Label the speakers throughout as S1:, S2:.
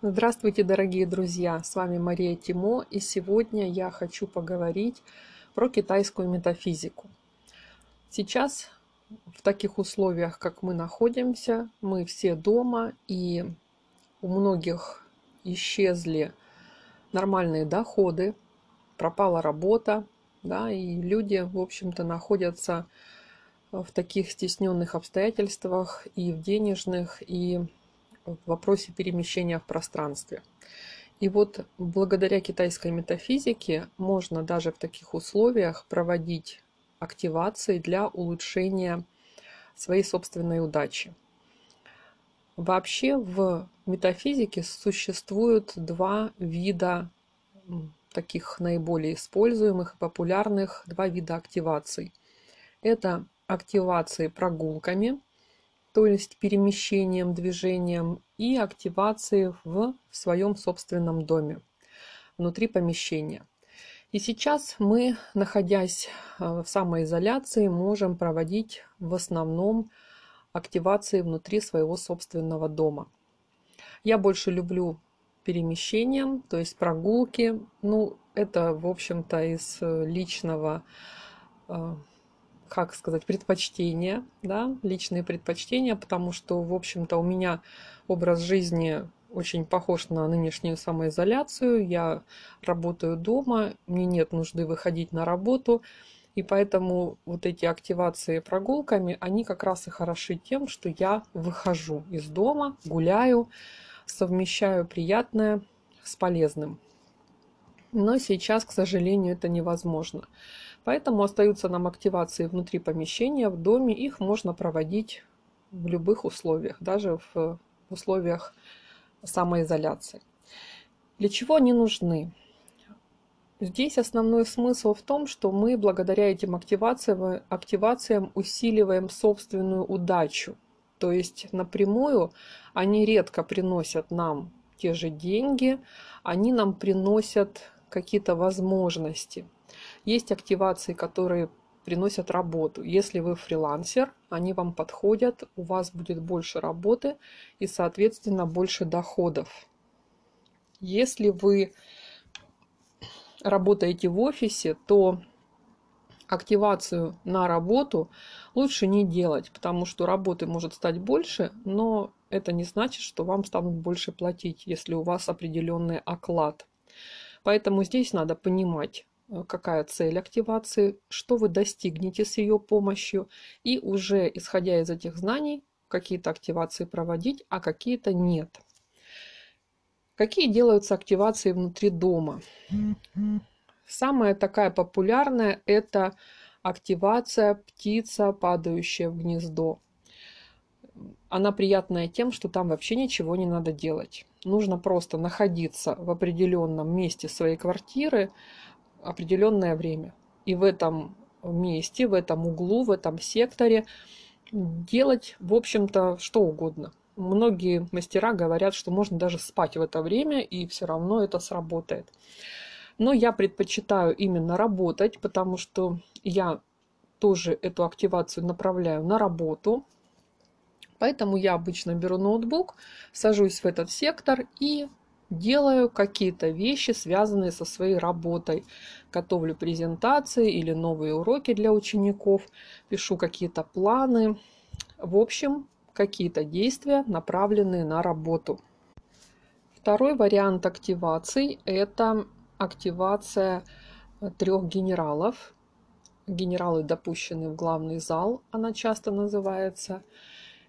S1: Здравствуйте, дорогие друзья! С вами Мария Тимо, и сегодня я хочу поговорить про китайскую метафизику. Сейчас в таких условиях, как мы находимся, мы все дома, и у многих исчезли нормальные доходы, пропала работа, да, и люди, в общем-то, находятся в таких стесненных обстоятельствах и в денежных, и в вопросе перемещения в пространстве. И вот благодаря китайской метафизике можно даже в таких условиях проводить активации для улучшения своей собственной удачи. Вообще в метафизике существуют два вида таких наиболее используемых и популярных, два вида активаций. Это активации прогулками, то перемещением, движением и активации в своем собственном доме, внутри помещения. И сейчас мы, находясь э, в самоизоляции, можем проводить в основном активации внутри своего собственного дома. Я больше люблю перемещением, то есть прогулки. Ну, это, в общем-то, из э, личного, э, как сказать, предпочтения, да, личные предпочтения, потому что, в общем-то, у меня образ жизни очень похож на нынешнюю самоизоляцию. Я работаю дома, мне нет нужды выходить на работу. И поэтому вот эти активации прогулками, они как раз и хороши тем, что я выхожу из дома, гуляю, совмещаю приятное с полезным. Но сейчас, к сожалению, это невозможно. Поэтому остаются нам активации внутри помещения, в доме. Их можно проводить в любых условиях, даже в условиях самоизоляции. Для чего они нужны? Здесь основной смысл в том, что мы благодаря этим активациям, активациям усиливаем собственную удачу. То есть напрямую они редко приносят нам те же деньги, они нам приносят какие-то возможности. Есть активации, которые приносят работу. Если вы фрилансер, они вам подходят, у вас будет больше работы и, соответственно, больше доходов. Если вы работаете в офисе, то активацию на работу лучше не делать, потому что работы может стать больше, но это не значит, что вам станут больше платить, если у вас определенный оклад. Поэтому здесь надо понимать, какая цель активации, что вы достигнете с ее помощью, и уже исходя из этих знаний, какие-то активации проводить, а какие-то нет. Какие делаются активации внутри дома? Самая такая популярная – это активация птица, падающая в гнездо. Она приятная тем, что там вообще ничего не надо делать. Нужно просто находиться в определенном месте своей квартиры, определенное время. И в этом месте, в этом углу, в этом секторе делать, в общем-то, что угодно. Многие мастера говорят, что можно даже спать в это время, и все равно это сработает. Но я предпочитаю именно работать, потому что я тоже эту активацию направляю на работу. Поэтому я обычно беру ноутбук, сажусь в этот сектор и делаю какие-то вещи, связанные со своей работой. Готовлю презентации или новые уроки для учеников, пишу какие-то планы. В общем, какие-то действия, направленные на работу. Второй вариант активаций – это активация трех генералов. Генералы допущены в главный зал, она часто называется.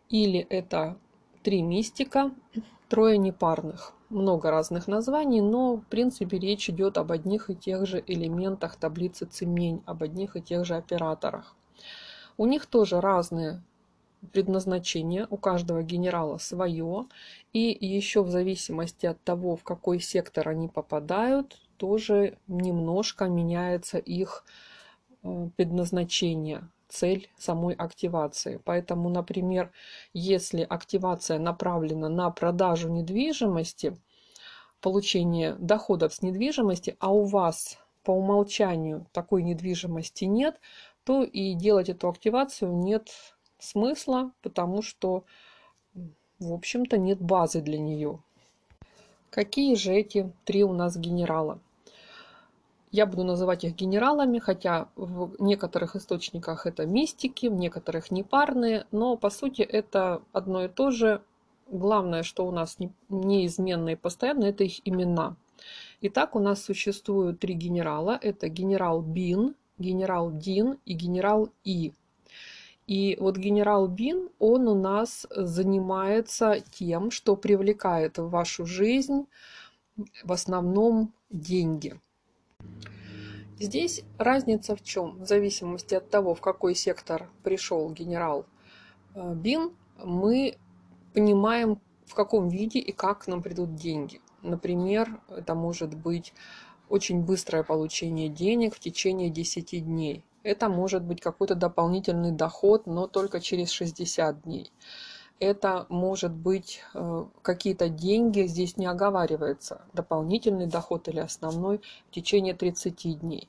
S1: Или это три мистика, трое непарных много разных названий, но в принципе речь идет об одних и тех же элементах таблицы Цемень, об одних и тех же операторах. У них тоже разные предназначения, у каждого генерала свое, и еще в зависимости от того, в какой сектор они попадают, тоже немножко меняется их э, предназначение цель самой активации. Поэтому, например, если активация направлена на продажу недвижимости, получение доходов с недвижимости, а у вас по умолчанию такой недвижимости нет, то и делать эту активацию нет смысла, потому что, в общем-то, нет базы для нее. Какие же эти три у нас генерала? Я буду называть их генералами, хотя в некоторых источниках это мистики, в некоторых непарные, но по сути это одно и то же. Главное, что у нас неизменно и постоянно, это их имена. Итак, у нас существуют три генерала. Это генерал Бин, генерал Дин и генерал И. И вот генерал Бин, он у нас занимается тем, что привлекает в вашу жизнь в основном деньги. Здесь разница в чем? В зависимости от того, в какой сектор пришел генерал э, Бин, мы понимаем, в каком виде и как к нам придут деньги. Например, это может быть очень быстрое получение денег в течение 10 дней. Это может быть какой-то дополнительный доход, но только через 60 дней. Это может быть э, какие-то деньги, здесь не оговаривается, дополнительный доход или основной в течение 30 дней.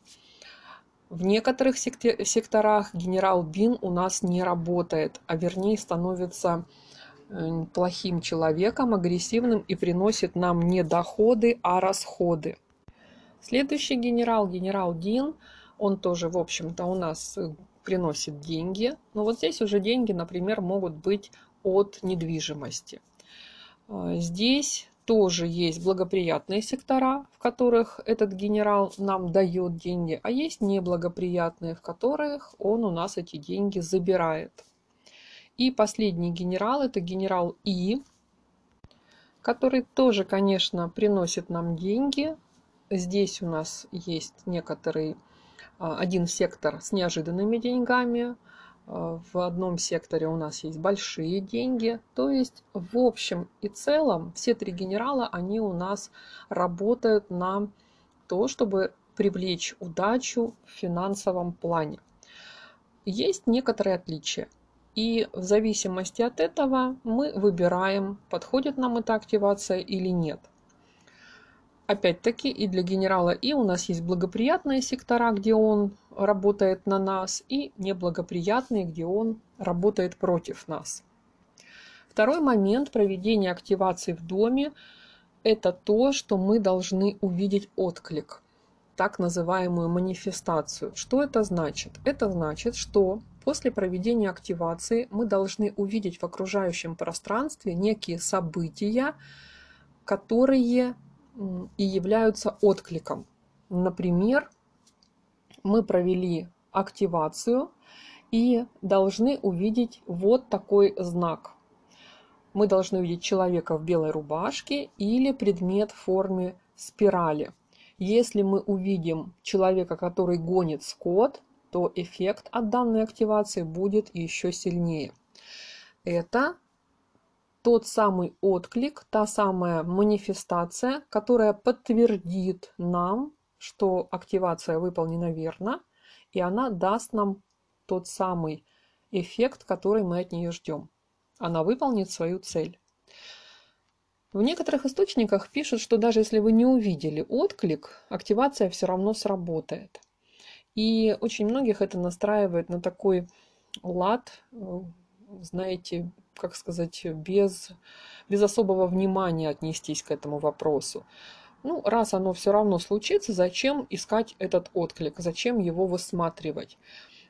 S1: В некоторых секторах генерал Бин у нас не работает, а вернее становится плохим человеком, агрессивным и приносит нам не доходы, а расходы. Следующий генерал, генерал Дин – он тоже, в общем-то, у нас э, приносит деньги. Но вот здесь уже деньги, например, могут быть от недвижимости. А, здесь тоже есть благоприятные сектора, в которых этот генерал нам дает деньги, а есть неблагоприятные, в которых он у нас эти деньги забирает. И последний генерал – это генерал И, который тоже, конечно, приносит нам деньги. Здесь у нас есть некоторые а, один сектор с неожиданными деньгами, а, в одном секторе у нас есть большие деньги. То есть в общем и целом все три генерала, они у нас работают на то, чтобы привлечь удачу в финансовом плане. Есть некоторые отличия. И в зависимости от этого мы выбираем, подходит нам эта активация или нет. Опять-таки и для генерала И у нас есть благоприятные сектора, где он работает на нас, и неблагоприятные, где он работает против нас. Второй момент проведения активации в доме – это то, что мы должны увидеть отклик, так называемую манифестацию. Что это значит? Это значит, что после проведения активации мы должны увидеть в окружающем пространстве некие события, которые и являются откликом. Например, мы провели активацию и должны увидеть вот такой знак. Мы должны увидеть человека в белой рубашке или предмет в форме спирали. Если мы увидим человека, который гонит скот, то эффект от данной активации будет еще сильнее. Это тот самый отклик, та самая манифестация, которая подтвердит нам, что активация выполнена верно, и она даст нам тот самый эффект, который мы от нее ждем. Она выполнит свою цель. В некоторых источниках пишут, что даже если вы не увидели отклик, активация все равно сработает. И очень многих это настраивает на такой лад, э, знаете, как сказать, без, без особого внимания отнестись к этому вопросу. Ну, раз оно все равно случится, зачем искать этот отклик, зачем его высматривать?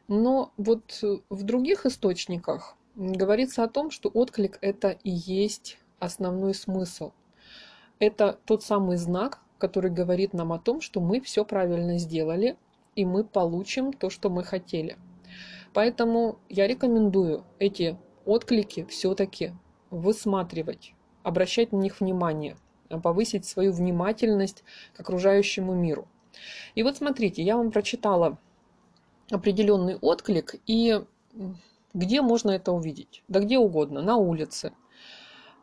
S1: Но вот в других источниках говорится о том, что отклик это и есть основной смысл. Это тот самый знак, который говорит нам о том, что мы все правильно сделали, и мы получим то, что мы хотели. Поэтому я рекомендую эти отклики все-таки высматривать, обращать на них внимание, повысить свою внимательность к окружающему миру. И вот смотрите, я вам прочитала определенный отклик, и где можно это увидеть? Да где угодно, на улице,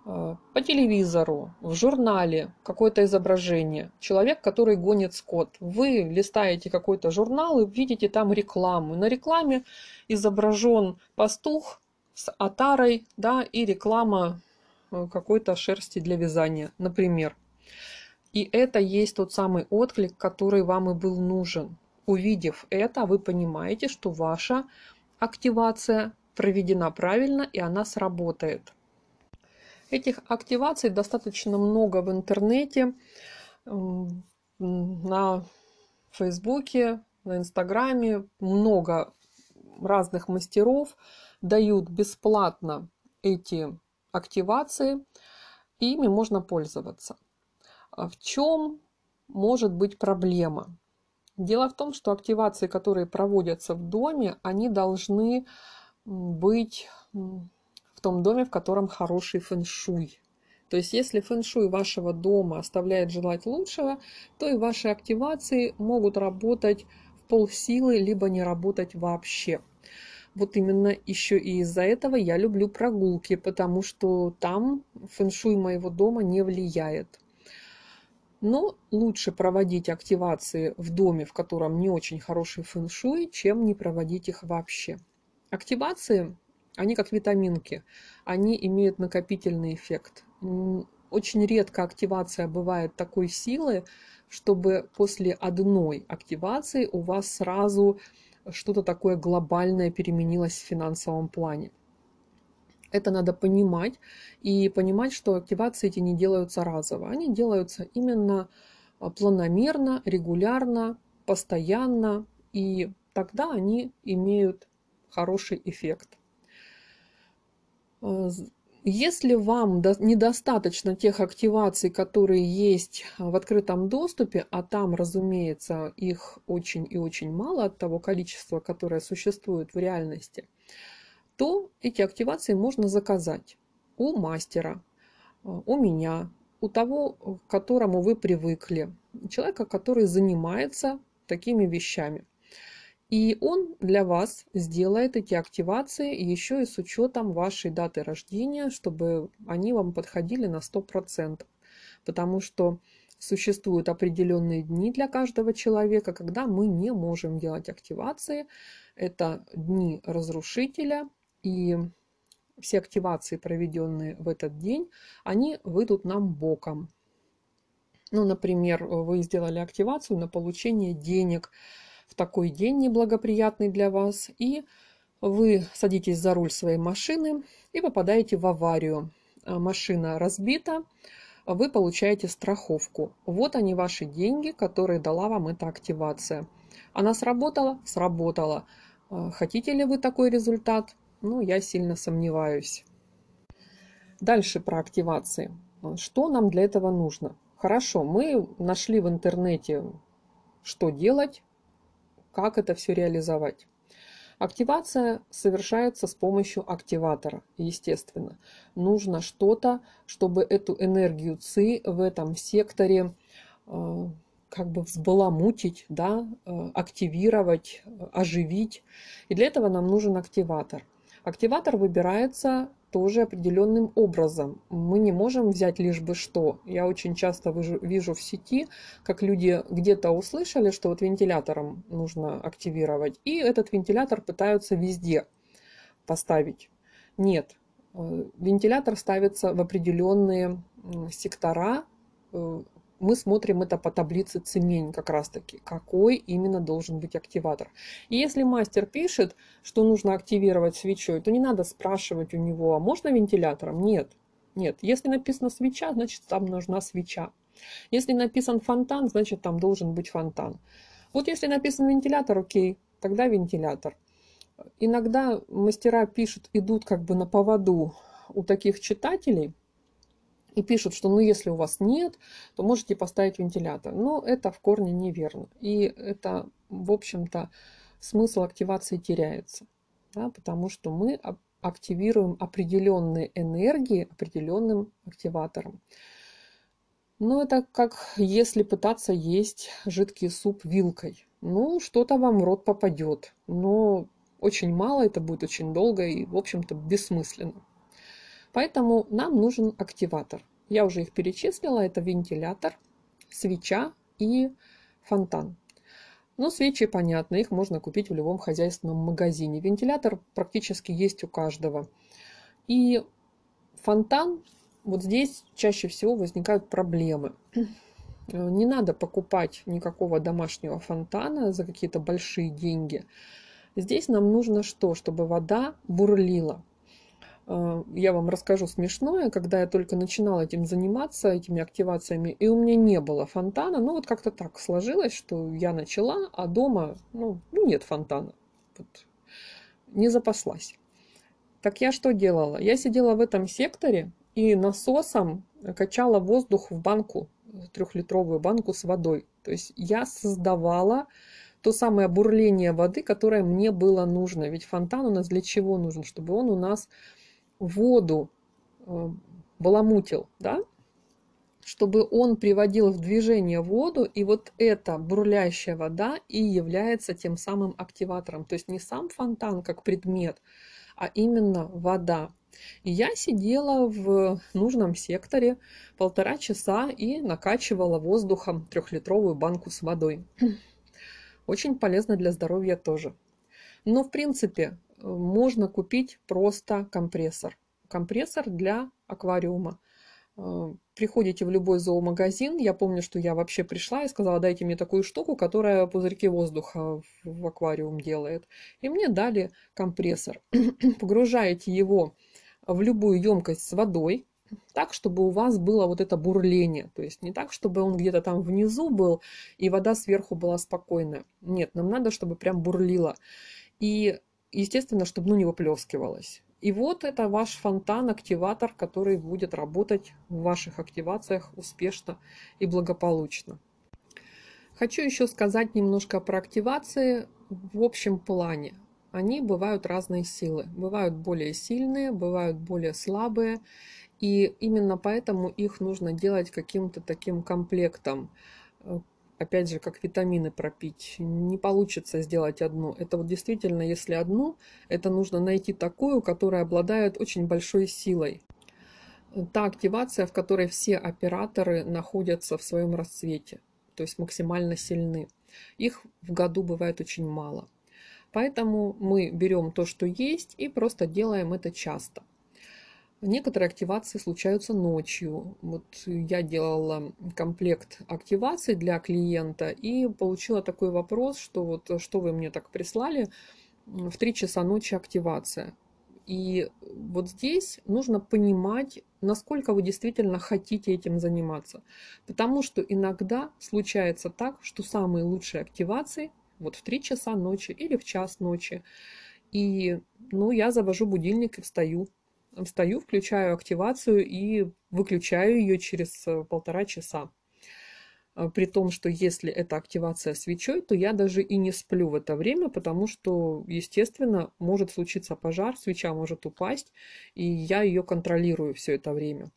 S1: по телевизору, в журнале какое-то изображение. Человек, который гонит скот. Вы листаете какой-то журнал и видите там рекламу. На рекламе изображен пастух с отарой, да, и реклама э, какой-то шерсти для вязания, например. И это есть тот самый отклик, который вам и был нужен. Увидев это, вы понимаете, что ваша активация проведена правильно и она сработает. Этих активаций достаточно много в интернете, на Фейсбуке, на Инстаграме. Много разных мастеров дают бесплатно эти активации, и ими можно пользоваться. А в чем может быть проблема? Дело в том, что активации, которые проводятся в доме, они должны быть в том доме, в котором хороший фэн-шуй. То есть, если фэн-шуй вашего дома оставляет желать лучшего, то и ваши активации могут работать в полсилы, либо не работать вообще. Вот именно еще и из-за этого я люблю прогулки, потому что там фэн-шуй моего дома не влияет. Но лучше проводить активации в доме, в котором не очень хороший фэн-шуй, чем не проводить их вообще. Активации, они как витаминки, они имеют накопительный эффект. Очень редко активация бывает такой силы, чтобы после одной активации у вас сразу что-то такое глобальное переменилось в финансовом плане. Это надо понимать и понимать, что активации эти не делаются разово. Они делаются именно а, планомерно, регулярно, постоянно, и тогда они имеют хороший эффект. А, если вам недостаточно тех активаций, которые есть в открытом доступе, а там, разумеется, их очень и очень мало от того количества, которое существует в реальности, то эти активации можно заказать у мастера, у меня, у того, к которому вы привыкли, человека, который занимается такими вещами. И он для вас сделает эти активации еще и с учетом вашей даты рождения, чтобы они вам подходили на 100%. Потому что существуют определенные дни для каждого человека, когда мы не можем делать активации. Это дни разрушителя, и все активации, проведенные в этот день, они выйдут нам боком. Ну, например, вы сделали активацию на получение денег – в такой день неблагоприятный для вас, и вы садитесь за руль своей машины и попадаете в аварию. А, машина разбита, вы получаете страховку. Вот они ваши деньги, которые дала вам эта активация. Она сработала? Сработала. А, хотите ли вы такой результат? Ну, я сильно сомневаюсь. Дальше про активации. Что нам для этого нужно? Хорошо, мы нашли в интернете, что делать, как это все реализовать? Активация совершается с помощью активатора, естественно. Нужно что-то, чтобы эту энергию ЦИ в этом секторе э, как бы взбаламутить, да, э, активировать, оживить. И для этого нам нужен активатор. Активатор выбирается тоже определенным образом. Мы не можем взять лишь бы что. Я очень часто вижу в сети, как люди где-то услышали, что вот вентилятором нужно активировать, и этот вентилятор пытаются везде поставить. Нет, э, вентилятор ставится в определенные сектора, э, мы смотрим это по таблице цемень как раз таки, какой именно должен быть активатор. И если мастер пишет, что нужно активировать свечой, то не надо спрашивать у него, а можно вентилятором? Нет. Нет. Если написано свеча, значит там нужна свеча. Если написан фонтан, значит там должен быть фонтан. Вот если написан вентилятор, окей, тогда вентилятор. Иногда мастера пишут, идут как бы на поводу у таких читателей – и пишут, что ну если у вас нет, то можете поставить вентилятор. Но это в корне неверно. И это, в общем-то, смысл активации теряется. Да, потому что мы активируем определенные энергии определенным активатором. Но это как если пытаться есть жидкий суп вилкой. Ну, что-то вам в рот попадет, но очень мало, это будет очень долго и, в общем-то, бессмысленно. Поэтому нам нужен активатор. Я уже их перечислила. Это вентилятор, свеча и фонтан. Ну, свечи, понятно, их можно купить в любом хозяйственном магазине. Вентилятор практически есть у каждого. И фонтан, вот здесь чаще всего возникают проблемы. Не надо покупать никакого домашнего фонтана за какие-то большие деньги. Здесь нам нужно что? Чтобы вода бурлила. Э, я вам расскажу смешное, когда я только начинала этим заниматься, этими активациями, и у меня не было фонтана, ну вот как-то так сложилось, что я начала, а дома, ну, нет фонтана, вот, не запаслась. Так я что делала? Я сидела в этом секторе и насосом качала воздух в банку, трехлитровую банку с водой. То есть я создавала то самое бурление воды, которое мне было нужно. Ведь фонтан у нас для чего нужен? Чтобы он у нас воду э, баламутил, да? чтобы он приводил в движение воду, и вот эта бурлящая вода и является тем самым активатором. То есть не сам фонтан как предмет, а именно вода. И я сидела в нужном секторе полтора часа и накачивала воздухом трехлитровую банку с водой. Очень полезно для здоровья тоже. Но в принципе можно купить просто компрессор. Компрессор для аквариума. Э, приходите в любой зоомагазин. Я помню, что я вообще пришла и сказала, дайте мне такую штуку, которая пузырьки воздуха в аквариум делает. И мне дали компрессор. Погружаете его в любую емкость с водой, так, чтобы у вас было вот это бурление. То есть не так, чтобы он где-то там внизу был, и вода сверху была спокойная. Нет, нам надо, чтобы прям бурлило. И естественно, чтобы ну, не выплескивалось. И вот это ваш фонтан-активатор, который будет работать в ваших активациях успешно и благополучно. Хочу еще сказать немножко про активации в общем плане. Они бывают разные силы. Бывают более сильные, бывают более слабые. И именно поэтому их нужно делать каким-то таким комплектом опять же, как витамины пропить. Не получится сделать одну. Это вот действительно, если одну, это нужно найти такую, которая обладает очень большой силой. Та активация, в которой все операторы находятся в своем расцвете, то есть максимально сильны. Их в году бывает очень мало. Поэтому мы берем то, что есть, и просто делаем это часто. Некоторые активации случаются ночью. Вот я делала комплект активаций для клиента и получила такой вопрос, что вот что вы мне так прислали, в 3 часа ночи активация. И вот здесь нужно понимать, насколько вы действительно хотите этим заниматься. Потому что иногда случается так, что самые лучшие активации вот в 3 часа ночи или в час ночи. И ну, я завожу будильник и встаю встаю, включаю активацию и выключаю ее через э, полтора часа. А, при том, что если это активация свечой, то я даже и не сплю в это время, потому что, естественно, может случиться пожар, свеча может упасть, и я ее контролирую все это время.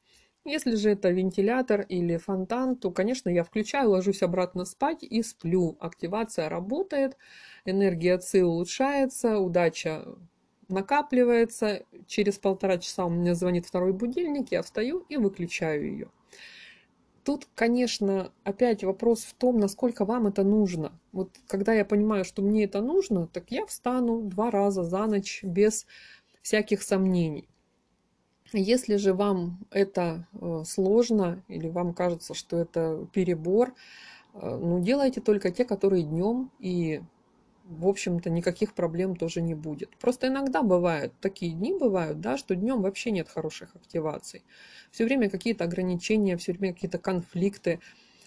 S1: Если же это вентилятор или фонтан, то, конечно, я включаю, ложусь обратно спать и сплю. Активация работает, энергия ЦИ улучшается, удача накапливается. Через полтора часа у меня звонит второй будильник, я встаю и выключаю ее. Тут, конечно, опять вопрос в том, насколько вам это нужно. Вот когда я понимаю, что мне это нужно, так я встану два раза за ночь без всяких сомнений. Если же вам это э, сложно или вам кажется, что это перебор, э, ну делайте только те, которые днем и в общем-то, никаких проблем тоже не будет. Просто иногда бывают, такие дни бывают, да, что днем вообще нет хороших активаций. Все время какие-то ограничения, все время какие-то конфликты,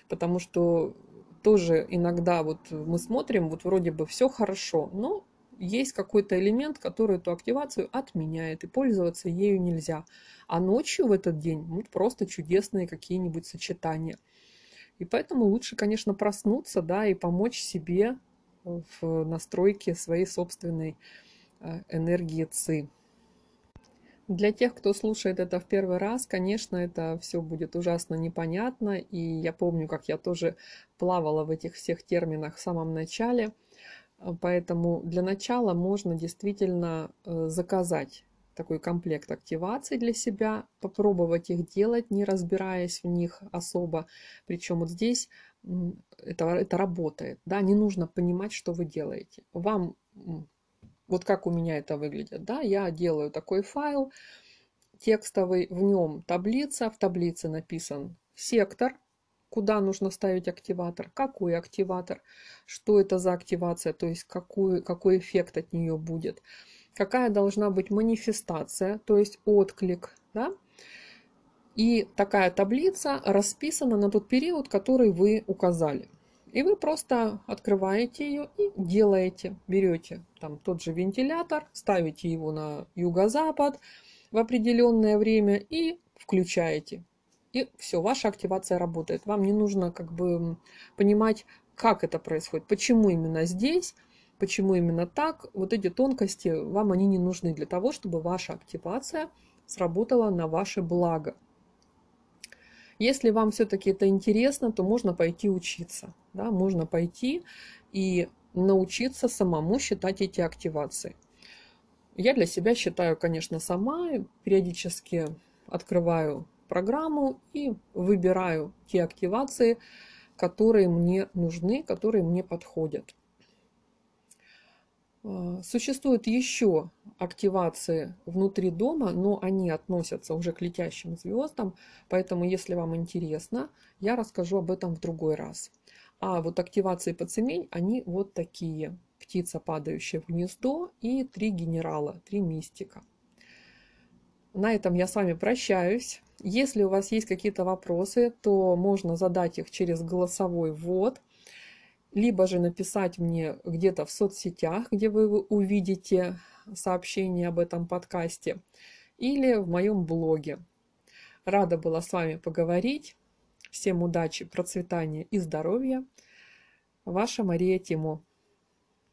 S1: потому что тоже иногда вот мы смотрим, вот вроде бы все хорошо, но есть какой-то элемент, который эту активацию отменяет, и пользоваться ею нельзя. А ночью в этот день ну, просто чудесные какие-нибудь сочетания. И поэтому лучше, конечно, проснуться, да, и помочь себе в настройке своей собственной э, энергии ЦИ. Для тех, кто слушает это в первый раз, конечно, это все будет ужасно непонятно. И я помню, как я тоже плавала в этих всех терминах в самом начале. Поэтому для начала можно действительно э, заказать такой комплект активаций для себя, попробовать их делать, не разбираясь в них особо. Причем вот здесь это, это работает. Да? Не нужно понимать, что вы делаете. Вам, вот как у меня это выглядит, да, я делаю такой файл текстовый, в нем таблица, в таблице написан сектор, куда нужно ставить активатор, какой активатор, что это за активация, то есть какой, какой эффект от нее будет. какая должна быть манифестация, то есть отклик, да, и такая таблица расписана на тот период, который вы указали. И вы просто открываете ее и делаете. Берете там тот же вентилятор, ставите его на юго-запад в определенное время и включаете. И все, ваша активация работает. Вам не нужно как бы понимать, как это происходит, почему именно здесь, почему именно так. Вот эти тонкости, вам они не нужны для того, чтобы ваша активация сработала на ваше благо. Если вам все-таки это интересно, то можно пойти учиться. Да? Можно пойти и научиться самому считать эти активации. Я для себя считаю, конечно, сама. Периодически открываю программу и выбираю те активации, которые мне нужны, которые мне подходят. А, существуют еще активации внутри дома, но они относятся уже к летящим звездам, поэтому если вам интересно, я расскажу об этом в другой раз. А вот активации по цемень, они вот такие. Птица, падающая в гнездо и три генерала, три мистика. На этом я с вами прощаюсь. Если у вас есть какие-то вопросы, то можно задать их через голосовой ввод – либо же написать мне где-то в соцсетях, где вы увидите сообщение об этом подкасте, или в моем блоге. Рада была с вами поговорить. Всем удачи, процветания и здоровья. Ваша Мария Тимо.